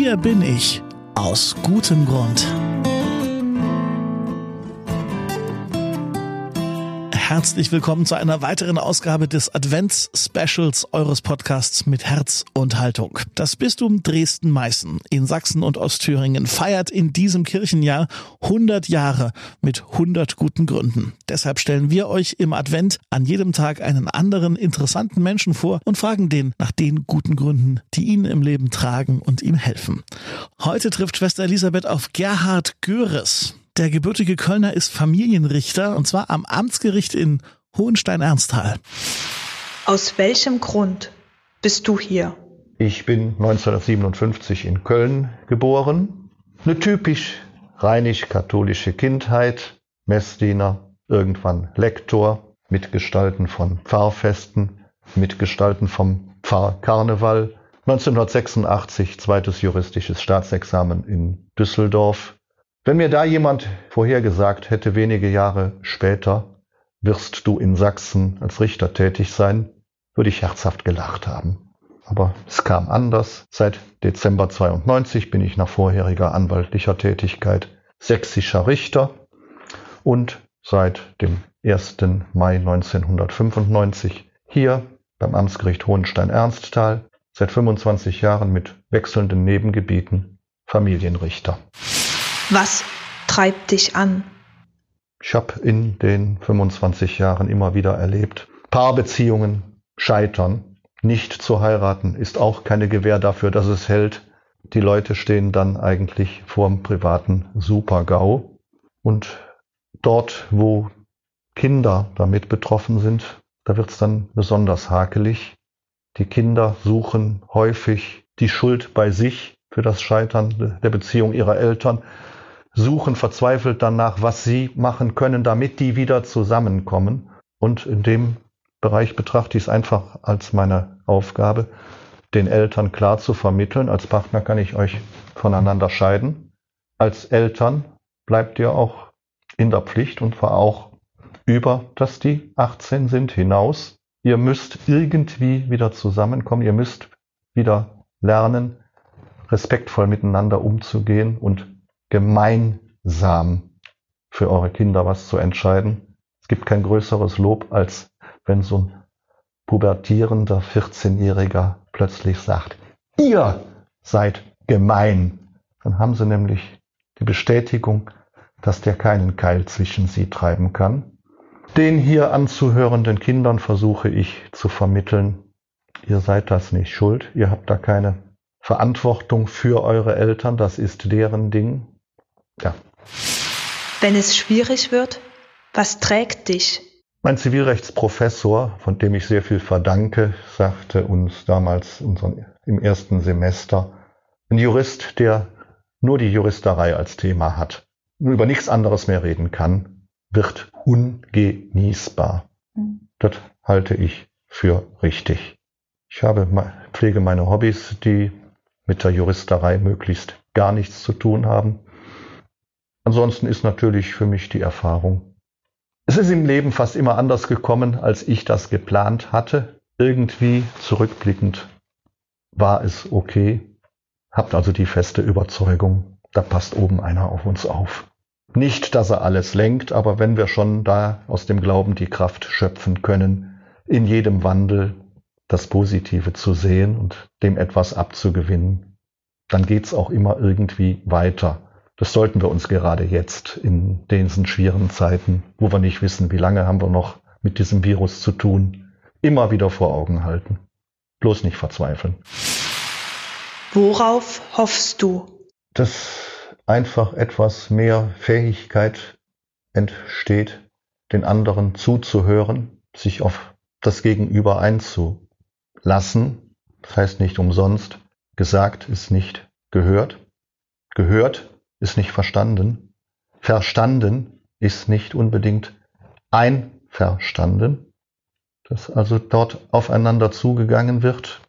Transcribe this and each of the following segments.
Hier bin ich aus gutem Grund. Herzlich willkommen zu einer weiteren Ausgabe des Advents-Specials eures Podcasts mit Herz und Haltung. Das Bistum Dresden-Meißen in Sachsen und Ostthüringen feiert in diesem Kirchenjahr 100 Jahre mit 100 guten Gründen. Deshalb stellen wir euch im Advent an jedem Tag einen anderen interessanten Menschen vor und fragen den nach den guten Gründen, die ihn im Leben tragen und ihm helfen. Heute trifft Schwester Elisabeth auf Gerhard Göres. Der gebürtige Kölner ist Familienrichter und zwar am Amtsgericht in Hohenstein-Ernsthal. Aus welchem Grund bist du hier? Ich bin 1957 in Köln geboren. Eine typisch rheinisch-katholische Kindheit, Messdiener, irgendwann Lektor, Mitgestalten von Pfarrfesten, Mitgestalten vom Pfarrkarneval. 1986 zweites juristisches Staatsexamen in Düsseldorf, wenn mir da jemand vorhergesagt hätte, wenige Jahre später wirst du in Sachsen als Richter tätig sein, würde ich herzhaft gelacht haben. Aber es kam anders. Seit Dezember 92 bin ich nach vorheriger anwaltlicher Tätigkeit sächsischer Richter und seit dem 1. Mai 1995 hier beim Amtsgericht Hohenstein-Ernsthal, seit 25 Jahren mit wechselnden Nebengebieten Familienrichter. Was treibt dich an? Ich habe in den 25 Jahren immer wieder erlebt, Paarbeziehungen scheitern. Nicht zu heiraten ist auch keine Gewähr dafür, dass es hält. Die Leute stehen dann eigentlich vorm privaten Super-GAU. Und dort, wo Kinder damit betroffen sind, da wird es dann besonders hakelig. Die Kinder suchen häufig die Schuld bei sich für das Scheitern der Beziehung ihrer Eltern suchen verzweifelt danach, was sie machen können, damit die wieder zusammenkommen. Und in dem Bereich betrachte ich es einfach als meine Aufgabe, den Eltern klar zu vermitteln. Als Partner kann ich euch voneinander scheiden. Als Eltern bleibt ihr auch in der Pflicht und zwar auch über, dass die 18 sind, hinaus. Ihr müsst irgendwie wieder zusammenkommen. Ihr müsst wieder lernen, respektvoll miteinander umzugehen und gemeinsam für eure Kinder was zu entscheiden. Es gibt kein größeres Lob, als wenn so ein pubertierender 14-Jähriger plötzlich sagt, ihr seid gemein. Dann haben sie nämlich die Bestätigung, dass der keinen Keil zwischen sie treiben kann. Den hier anzuhörenden Kindern versuche ich zu vermitteln, ihr seid das nicht schuld, ihr habt da keine Verantwortung für eure Eltern, das ist deren Ding. Ja. Wenn es schwierig wird, was trägt dich? Mein Zivilrechtsprofessor, von dem ich sehr viel verdanke, sagte uns damals unseren, im ersten Semester, ein Jurist, der nur die Juristerei als Thema hat, nur über nichts anderes mehr reden kann, wird ungenießbar. Mhm. Das halte ich für richtig. Ich habe, pflege meine Hobbys, die mit der Juristerei möglichst gar nichts zu tun haben. Ansonsten ist natürlich für mich die Erfahrung. Es ist im Leben fast immer anders gekommen, als ich das geplant hatte. Irgendwie zurückblickend war es okay. Habt also die feste Überzeugung, da passt oben einer auf uns auf. Nicht, dass er alles lenkt, aber wenn wir schon da aus dem Glauben die Kraft schöpfen können, in jedem Wandel das Positive zu sehen und dem etwas abzugewinnen, dann geht's auch immer irgendwie weiter. Das sollten wir uns gerade jetzt in diesen schweren Zeiten, wo wir nicht wissen, wie lange haben wir noch mit diesem Virus zu tun, immer wieder vor Augen halten. Bloß nicht verzweifeln. Worauf hoffst du? Dass einfach etwas mehr Fähigkeit entsteht, den anderen zuzuhören, sich auf das Gegenüber einzulassen. Das heißt nicht umsonst, gesagt ist nicht gehört. Gehört ist nicht verstanden. Verstanden ist nicht unbedingt einverstanden. Dass also dort aufeinander zugegangen wird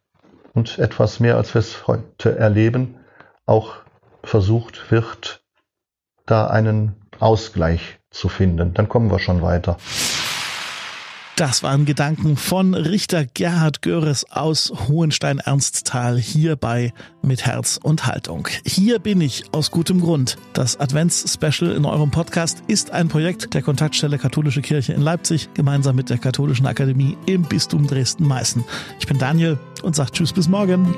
und etwas mehr, als wir es heute erleben, auch versucht wird, da einen Ausgleich zu finden. Dann kommen wir schon weiter. Das waren Gedanken von Richter Gerhard Göres aus Hohenstein-Ernsthal hierbei mit Herz und Haltung. Hier bin ich aus gutem Grund. Das Advents-Special in eurem Podcast ist ein Projekt der Kontaktstelle Katholische Kirche in Leipzig gemeinsam mit der Katholischen Akademie im Bistum Dresden-Meißen. Ich bin Daniel und sage Tschüss bis morgen.